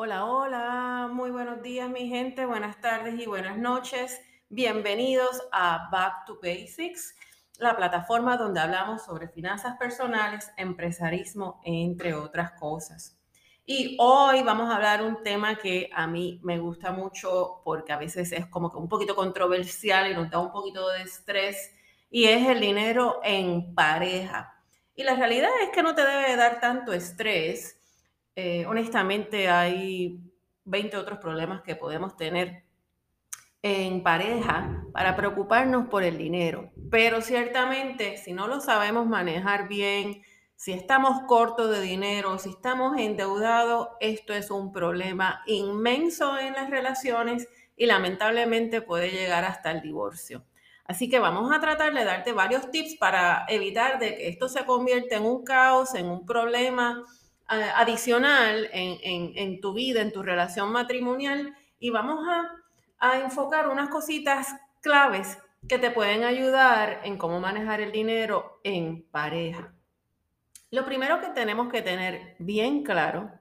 Hola, hola, muy buenos días mi gente, buenas tardes y buenas noches. Bienvenidos a Back to Basics, la plataforma donde hablamos sobre finanzas personales, empresarismo, entre otras cosas. Y hoy vamos a hablar un tema que a mí me gusta mucho porque a veces es como que un poquito controversial y nos da un poquito de estrés y es el dinero en pareja. Y la realidad es que no te debe dar tanto estrés eh, honestamente hay 20 otros problemas que podemos tener en pareja para preocuparnos por el dinero. Pero ciertamente, si no lo sabemos manejar bien, si estamos cortos de dinero, si estamos endeudados, esto es un problema inmenso en las relaciones y lamentablemente puede llegar hasta el divorcio. Así que vamos a tratar de darte varios tips para evitar de que esto se convierta en un caos, en un problema adicional en, tu vida, en tu relación matrimonial y vamos a, a enfocar unas cositas claves que te pueden ayudar en cómo manejar el dinero en pareja. Lo primero que tenemos que tener bien claro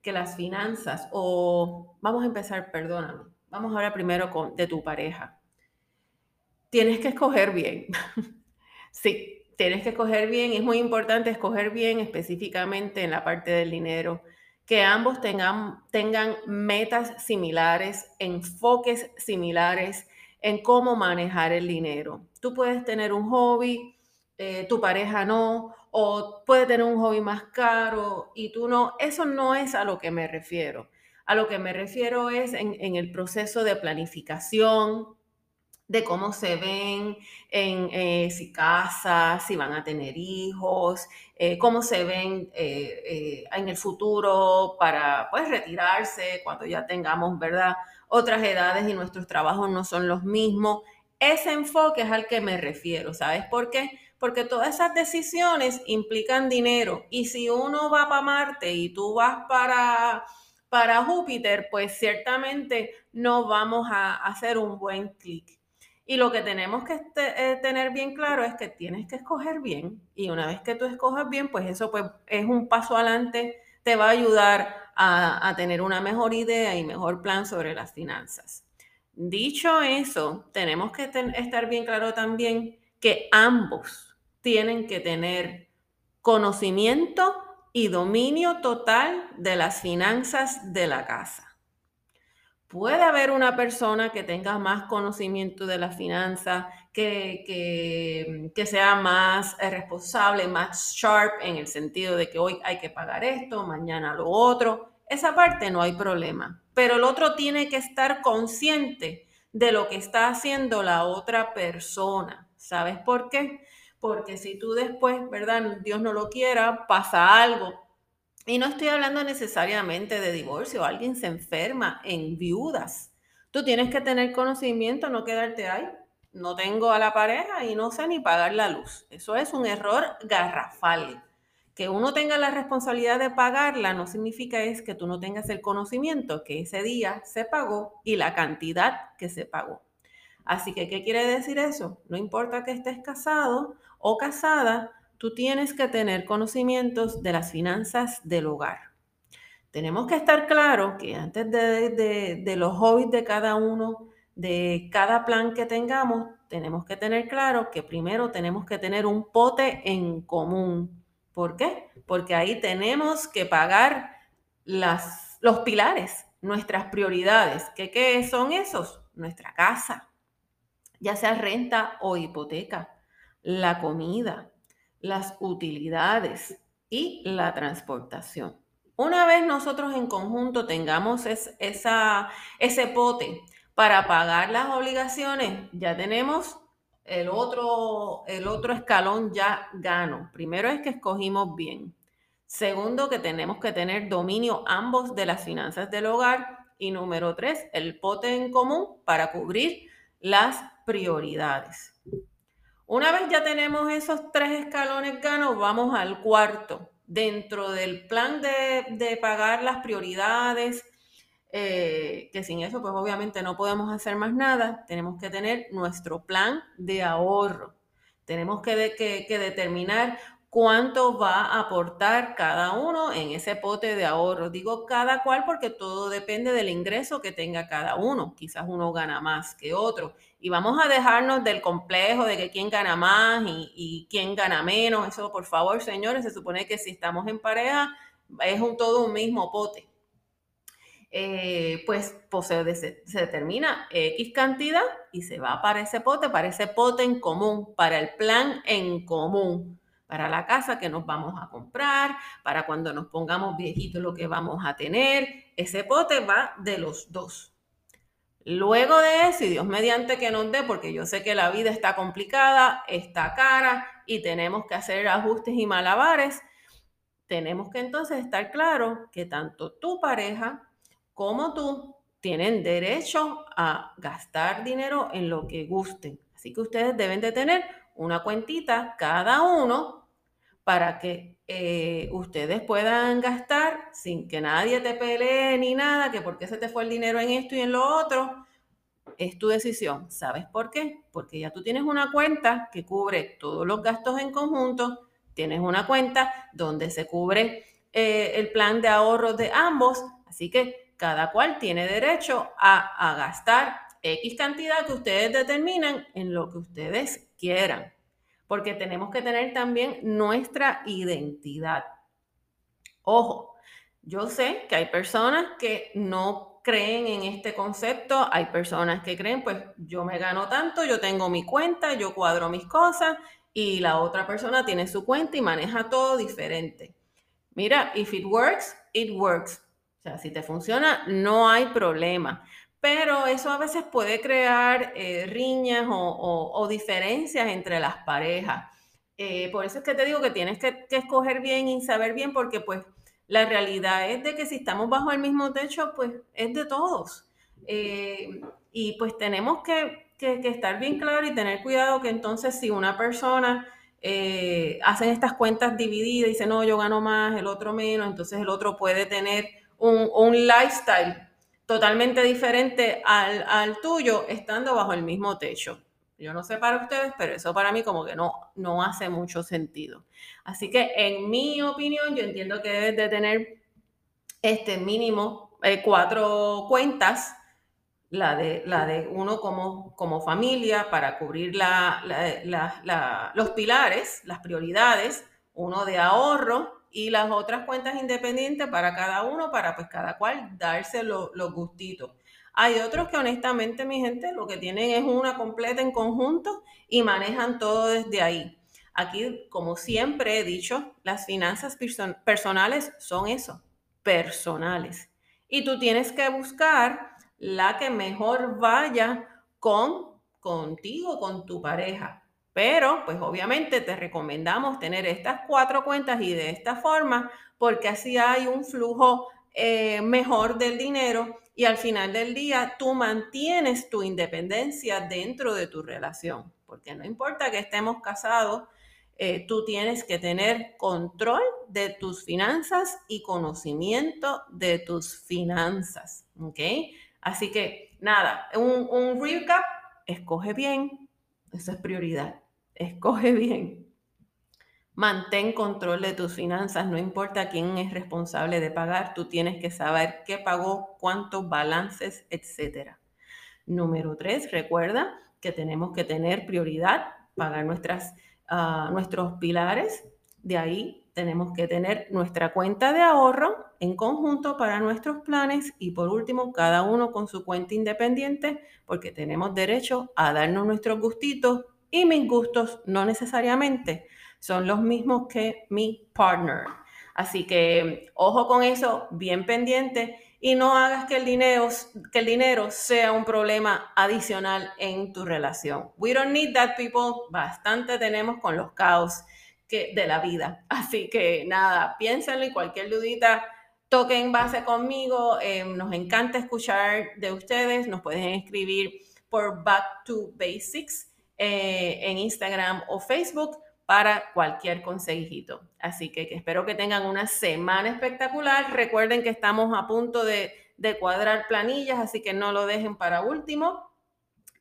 que las finanzas, o vamos a empezar, perdóname, vamos a hablar primero con, de tu pareja. Tienes que escoger bien. sí, tienes que escoger bien, es muy importante escoger bien específicamente en la parte del dinero, que ambos tengan, tengan metas similares, enfoques similares en cómo manejar el dinero. Tú puedes tener un hobby, eh, tu pareja no, o puede tener un hobby más caro y tú no. Eso no es a lo que me refiero. A lo que me refiero es en, en el proceso de planificación, de cómo se ven en eh, si casas, si van a tener hijos, eh, cómo se ven eh, en el futuro para pues retirarse cuando ya tengamos, ¿verdad? Otras edades y nuestros trabajos no son los mismos. Ese enfoque es al que me refiero, ¿sabes por qué? Porque todas esas decisiones implican dinero y si uno va para Marte y tú vas para para Júpiter, pues ciertamente no vamos a hacer un buen clic. Y lo que tenemos que este, eh, tener bien claro es que tienes que escoger bien y una vez que tú escojas bien, pues eso pues, es un paso adelante, te va a ayudar a, tener una mejor idea y mejor plan sobre las finanzas. Dicho eso, tenemos que estar bien claro también que ambos tienen que tener conocimiento y dominio total de las finanzas de la casa. Puede haber una persona que tenga más conocimiento de la finanza, que, que, sea más eh, responsable, más sharp en el sentido de que hoy hay que pagar esto, mañana lo otro. Esa parte no hay problema. Pero el otro tiene que estar consciente de lo que está haciendo la otra persona. ¿Sabes por qué? Porque si tú después, ¿verdad? Dios no lo quiera, pasa algo y no estoy hablando necesariamente de divorcio, alguien se enferma en viudas. Tú tienes que tener conocimiento, no quedarte ahí. No tengo a la pareja y no sé ni pagar la luz. Eso es un error garrafal. Que uno tenga la responsabilidad de pagarla no significa es que tú no tengas el conocimiento que ese día se pagó y la cantidad que se pagó. Así que, ¿qué quiere decir eso? No importa que estés casado o casada, tú tienes que tener conocimientos de las finanzas del hogar. Tenemos que estar claros que antes de, los hobbies de cada uno, de cada plan que tengamos, tenemos que tener claro que primero tenemos que tener un pote en común. ¿Por qué? Porque ahí tenemos que pagar las, los pilares, nuestras prioridades. ¿Qué, ¿Qué son esos? Nuestra casa, ya sea renta o hipoteca, la comida, las utilidades y la transportación. Una vez nosotros en conjunto tengamos ese pote para pagar las obligaciones, ya tenemos el otro, el otro escalón ya gano. Primero es que escogimos bien. Segundo, que tenemos que tener dominio ambos de las finanzas del hogar. Y número tres, el pote en común para cubrir las prioridades. Una vez ya tenemos esos tres escalones ganos, vamos al cuarto. Dentro del plan de, pagar las prioridades, eh, que sin eso pues obviamente no podemos hacer más nada, tenemos que tener nuestro plan de ahorro. Tenemos que, que determinar cuánto va a aportar cada uno en ese pote de ahorro. Digo cada cual porque todo depende del ingreso que tenga cada uno. Quizás uno gana más que otro. Y vamos a dejarnos del complejo de que quién gana más y, quién gana menos. Eso, por favor, señores, se supone que si estamos en pareja es todo un mismo pote. Eh, pues, pues se, se, determina X cantidad y se va para ese pote, para ese pote en común, para el plan en común para la casa que nos vamos a comprar, para cuando nos pongamos viejitos lo que vamos a tener. Ese pote va de los dos. Luego de eso, y Dios mediante que nos dé, porque yo sé que la vida está complicada, está cara y tenemos que hacer ajustes y malabares, tenemos que entonces estar claros que tanto tu pareja como tú tienen derecho a gastar dinero en lo que gusten. Así que ustedes deben de tener una cuentita cada uno para que eh, ustedes puedan gastar sin que nadie te pelee ni nada, que por qué se te fue el dinero en esto y en lo otro. Es tu decisión. ¿Sabes por qué? Porque ya tú tienes una cuenta que cubre todos los gastos en conjunto, tienes una cuenta donde se cubre eh, el plan de ahorro de ambos, así que cada cual tiene derecho a, a gastar X cantidad que ustedes determinan en lo que ustedes quieran, porque tenemos que tener también nuestra identidad. Ojo, yo sé que hay personas que no creen en este concepto, hay personas que creen, pues yo me gano tanto, yo tengo mi cuenta, yo cuadro mis cosas y la otra persona tiene su cuenta y maneja todo diferente. Mira, if it works, it works. O sea, si te funciona, no hay problema pero eso a veces puede crear eh, riñas o, diferencias entre las parejas. Eh, por eso es que te digo que tienes que, escoger bien y saber bien, porque pues la realidad es de que si estamos bajo el mismo techo, pues es de todos. Eh, y pues tenemos que, estar bien claro y tener cuidado que entonces si una persona hace estas cuentas divididas y dice, no, yo gano más, el otro menos, entonces el otro puede tener un, un lifestyle totalmente diferente al, tuyo estando bajo el mismo techo. Yo no sé para ustedes, pero eso para mí como que no, no hace mucho sentido. Así que en mi opinión, yo entiendo que debes de tener este mínimo eh, cuatro cuentas, la de, la de uno como, como familia para cubrir los pilares, las prioridades, uno de ahorro, y las otras cuentas independientes para cada uno, para pues cada cual darse los gustitos. Hay otros que honestamente, mi gente, lo que tienen es una completa en conjunto y manejan todo desde ahí. Aquí, como siempre he dicho, las finanzas personales son eso, personales. Y tú tienes que buscar la que mejor vaya con contigo, con tu pareja. Pero, pues obviamente te recomendamos tener estas cuatro cuentas y de esta forma, porque así hay un flujo eh, mejor del dinero y al final del día tú mantienes tu independencia dentro de tu relación, porque no importa que estemos casados, eh, tú tienes que tener control de tus finanzas y conocimiento de tus finanzas, ¿ok? Así que nada, un, un recap, escoge bien, esa es prioridad escoge bien. Mantén control de tus finanzas, no importa quién es responsable de pagar, tú tienes que saber qué pagó, cuántos balances, etc. Número tres, recuerda que tenemos que tener prioridad, pagar nuestras, ah, nuestros pilares. De ahí tenemos que tener nuestra cuenta de ahorro en conjunto para nuestros planes y por último, cada uno con su cuenta independiente porque tenemos derecho a darnos nuestros gustitos y mis gustos no necesariamente son los mismos que mi partner. Así que ojo con eso, bien pendiente y no hagas que el dinero, que el dinero sea un problema adicional en tu relación. We don't need that, people. Bastante tenemos con los caos que, de la vida. Así que nada, piénsenlo y cualquier dudita, toquen base conmigo. Eh, nos encanta escuchar de ustedes. Nos pueden escribir por Back to Basics eh, en Instagram o Facebook para cualquier consejito. Así que, espero que tengan una semana espectacular. Recuerden que estamos a punto de, cuadrar planillas, así que no lo dejen para último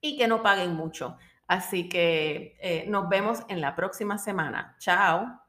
y que no paguen mucho. Así que eh, nos vemos en la próxima semana. Chao.